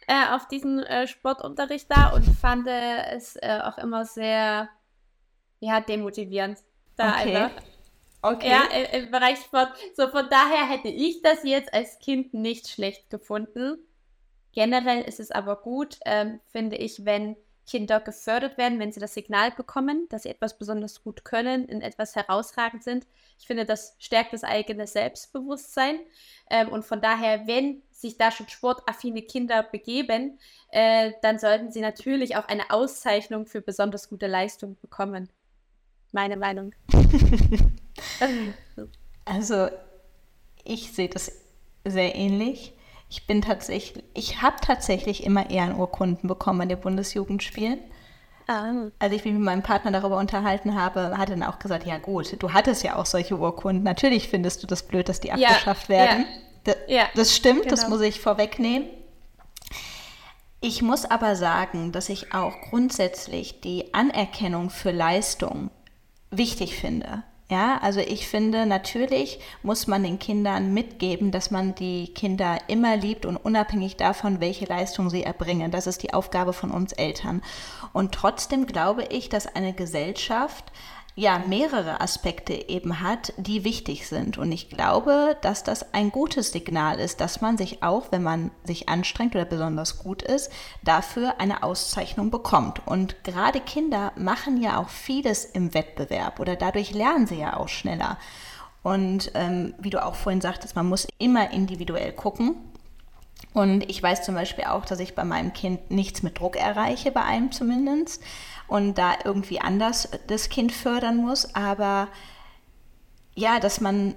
[SPEAKER 2] äh, auf diesen äh, Sportunterricht da und fand es äh, auch immer sehr ja, demotivierend. Da okay. einfach. Okay. Ja, im Bereich Sport. So, von daher hätte ich das jetzt als Kind nicht schlecht gefunden. Generell ist es aber gut, ähm, finde ich, wenn Kinder gefördert werden, wenn sie das Signal bekommen, dass sie etwas besonders gut können, in etwas herausragend sind. Ich finde, das stärkt das eigene Selbstbewusstsein. Ähm, und von daher, wenn sich da schon sportaffine Kinder begeben, äh, dann sollten sie natürlich auch eine Auszeichnung für besonders gute Leistung bekommen. Meine Meinung.
[SPEAKER 1] also, ich sehe das sehr ähnlich. Ich bin tatsächlich, ich habe tatsächlich immer Ehrenurkunden bekommen an den Bundesjugendspielen. Ah. Als ich mich mit meinem Partner darüber unterhalten habe, hat er dann auch gesagt, ja gut, du hattest ja auch solche Urkunden. Natürlich findest du das blöd, dass die ja, abgeschafft werden. Ja, ja, das stimmt, genau. das muss ich vorwegnehmen. Ich muss aber sagen, dass ich auch grundsätzlich die Anerkennung für Leistung wichtig finde. Ja, also ich finde, natürlich muss man den Kindern mitgeben, dass man die Kinder immer liebt und unabhängig davon, welche Leistung sie erbringen. Das ist die Aufgabe von uns Eltern. Und trotzdem glaube ich, dass eine Gesellschaft ja mehrere Aspekte eben hat, die wichtig sind. Und ich glaube, dass das ein gutes Signal ist, dass man sich auch, wenn man sich anstrengt oder besonders gut ist, dafür eine Auszeichnung bekommt. Und gerade Kinder machen ja auch vieles im Wettbewerb oder dadurch lernen sie ja auch schneller. Und ähm, wie du auch vorhin sagtest, man muss immer individuell gucken. Und ich weiß zum Beispiel auch, dass ich bei meinem Kind nichts mit Druck erreiche, bei einem zumindest und da irgendwie anders das Kind fördern muss. Aber ja, dass man,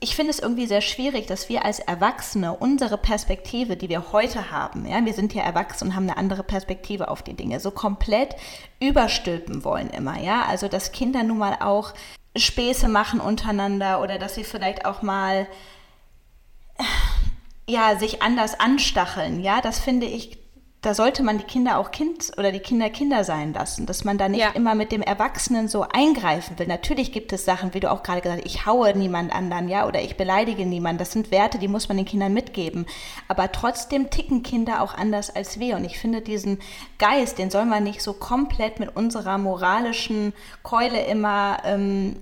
[SPEAKER 1] ich finde es irgendwie sehr schwierig, dass wir als Erwachsene unsere Perspektive, die wir heute haben, ja, wir sind ja erwachsen und haben eine andere Perspektive auf die Dinge, so komplett überstülpen wollen immer, ja. Also, dass Kinder nun mal auch Späße machen untereinander oder dass sie vielleicht auch mal ja, sich anders anstacheln, ja, das finde ich da sollte man die Kinder auch Kind oder die Kinder Kinder sein lassen, dass man da nicht ja. immer mit dem Erwachsenen so eingreifen will. Natürlich gibt es Sachen, wie du auch gerade gesagt hast, ich haue niemand anderen, ja, oder ich beleidige niemanden. Das sind Werte, die muss man den Kindern mitgeben. Aber trotzdem ticken Kinder auch anders als wir. Und ich finde diesen Geist, den soll man nicht so komplett mit unserer moralischen Keule immer ähm,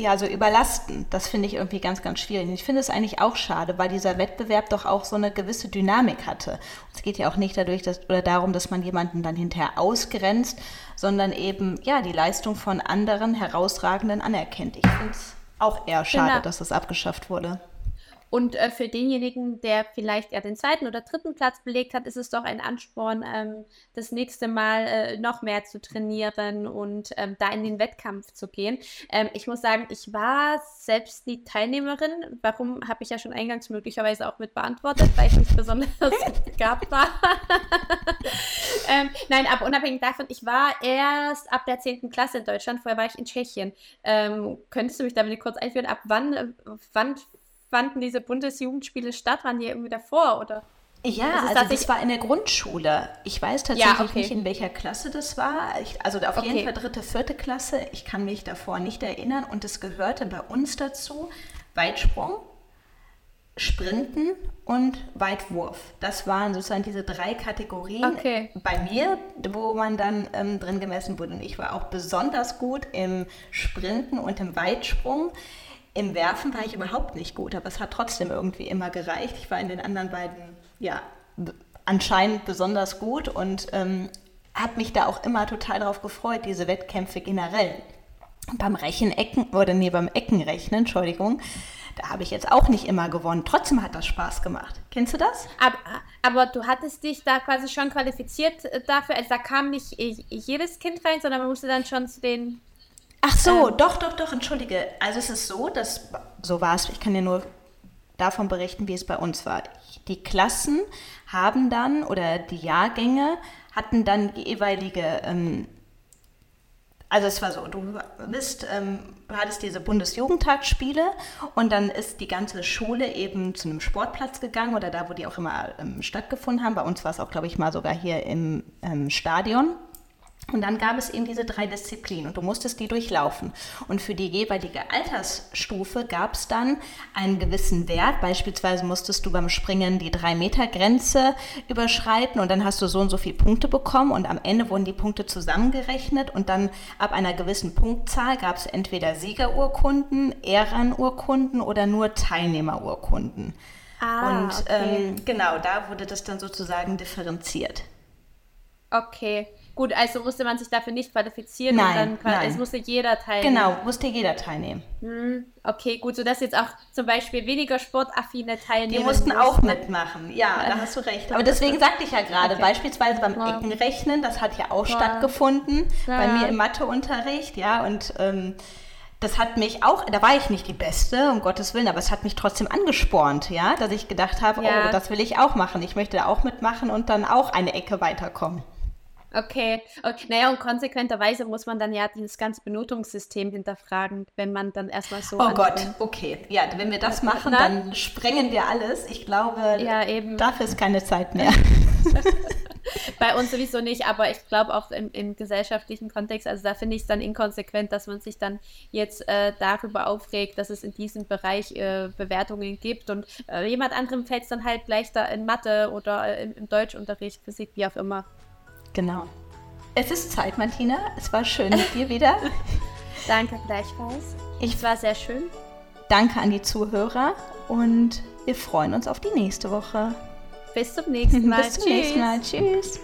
[SPEAKER 1] ja, so überlasten. Das finde ich irgendwie ganz, ganz schwierig. Und ich finde es eigentlich auch schade, weil dieser Wettbewerb doch auch so eine gewisse Dynamik hatte. Und es geht ja auch nicht dadurch, dass, oder darum, dass man jemanden dann hinterher ausgrenzt, sondern eben, ja, die Leistung von anderen Herausragenden anerkennt. Ich finde es auch eher schade, genau. dass das abgeschafft wurde.
[SPEAKER 2] Und äh, für denjenigen, der vielleicht eher den zweiten oder dritten Platz belegt hat, ist es doch ein Ansporn, ähm, das nächste Mal äh, noch mehr zu trainieren und ähm, da in den Wettkampf zu gehen. Ähm, ich muss sagen, ich war selbst die Teilnehmerin. Warum habe ich ja schon eingangs möglicherweise auch mit beantwortet, weil ich nicht besonders begabt war. Ähm, nein, aber unabhängig davon, ich war erst ab der 10. Klasse in Deutschland. Vorher war ich in Tschechien. Ähm, könntest du mich da bitte kurz einführen, ab wann, wann fanden diese Bundesjugendspiele statt? Waren die irgendwie davor oder?
[SPEAKER 1] Ja, also, also das war in der Grundschule. Ich weiß tatsächlich ja, okay. nicht, in welcher Klasse das war. Ich, also auf okay. jeden Fall dritte, vierte Klasse. Ich kann mich davor nicht erinnern. Und es gehörte bei uns dazu Weitsprung, Sprinten und Weitwurf. Das waren sozusagen diese drei Kategorien okay. bei mir, wo man dann ähm, drin gemessen wurde. Und ich war auch besonders gut im Sprinten und im Weitsprung. Im Werfen war ich überhaupt nicht gut, aber es hat trotzdem irgendwie immer gereicht. Ich war in den anderen beiden ja, anscheinend besonders gut und ähm, habe mich da auch immer total darauf gefreut, diese Wettkämpfe generell. Beim Rechenecken oder nee, beim Eckenrechnen, Entschuldigung, da habe ich jetzt auch nicht immer gewonnen. Trotzdem hat das Spaß gemacht. Kennst du das?
[SPEAKER 2] Aber, aber du hattest dich da quasi schon qualifiziert äh, dafür. Also da kam nicht jedes Kind rein, sondern man musste dann schon zu den.
[SPEAKER 1] Ach so, ähm, doch, doch, doch, entschuldige. Also es ist so, dass so war es. Ich kann dir nur davon berichten, wie es bei uns war. Die Klassen haben dann oder die Jahrgänge hatten dann die jeweilige, ähm, also es war so, du bist, ähm, du hattest diese Bundesjugendtagsspiele und dann ist die ganze Schule eben zu einem Sportplatz gegangen oder da, wo die auch immer ähm, stattgefunden haben. Bei uns war es auch, glaube ich, mal sogar hier im ähm, Stadion. Und dann gab es eben diese drei Disziplinen und du musstest die durchlaufen. Und für die jeweilige Altersstufe gab es dann einen gewissen Wert. Beispielsweise musstest du beim Springen die drei Meter Grenze überschreiten und dann hast du so und so viele Punkte bekommen und am Ende wurden die Punkte zusammengerechnet und dann ab einer gewissen Punktzahl gab es entweder Siegerurkunden, Ehrenurkunden oder nur Teilnehmerurkunden. Ah, und okay. ähm, genau, da wurde das dann sozusagen differenziert.
[SPEAKER 2] Okay. Gut, also musste man sich dafür nicht qualifizieren.
[SPEAKER 1] Nein,
[SPEAKER 2] dann,
[SPEAKER 1] nein.
[SPEAKER 2] Es musste jeder teilnehmen.
[SPEAKER 1] Genau, musste jeder teilnehmen.
[SPEAKER 2] Hm, okay, gut, sodass jetzt auch zum Beispiel weniger sportaffine Teilnehmer.
[SPEAKER 1] Die mussten auch mitmachen, ja, da hast du recht. Aber deswegen sagte ich ja gerade, okay. beispielsweise beim ja. Eckenrechnen, das hat ja auch ja. stattgefunden, bei mir im Matheunterricht, ja, und ähm, das hat mich auch, da war ich nicht die Beste, um Gottes Willen, aber es hat mich trotzdem angespornt, ja, dass ich gedacht habe, ja. oh, das will ich auch machen. Ich möchte da auch mitmachen und dann auch eine Ecke weiterkommen.
[SPEAKER 2] Okay. okay. Naja, und konsequenterweise muss man dann ja dieses ganze Benotungssystem hinterfragen, wenn man dann erstmal so.
[SPEAKER 1] Oh anfängt. Gott, okay. Ja, wenn wir das machen, dann sprengen wir alles. Ich glaube, ja, eben. dafür ist keine Zeit mehr.
[SPEAKER 2] Bei uns sowieso nicht, aber ich glaube auch im, im, gesellschaftlichen Kontext, also da finde ich es dann inkonsequent, dass man sich dann jetzt äh, darüber aufregt, dass es in diesem Bereich äh, Bewertungen gibt und äh, jemand anderem fällt es dann halt leichter in Mathe oder äh, im, im Deutschunterricht, Physik, wie auch immer.
[SPEAKER 1] Genau. Es ist Zeit, Martina. Es war schön mit dir wieder.
[SPEAKER 2] Danke gleichfalls. Ich, es war sehr schön.
[SPEAKER 1] Danke an die Zuhörer und wir freuen uns auf die nächste Woche.
[SPEAKER 2] Bis zum nächsten Mal.
[SPEAKER 1] Bis zum Tschüss. nächsten Mal. Tschüss.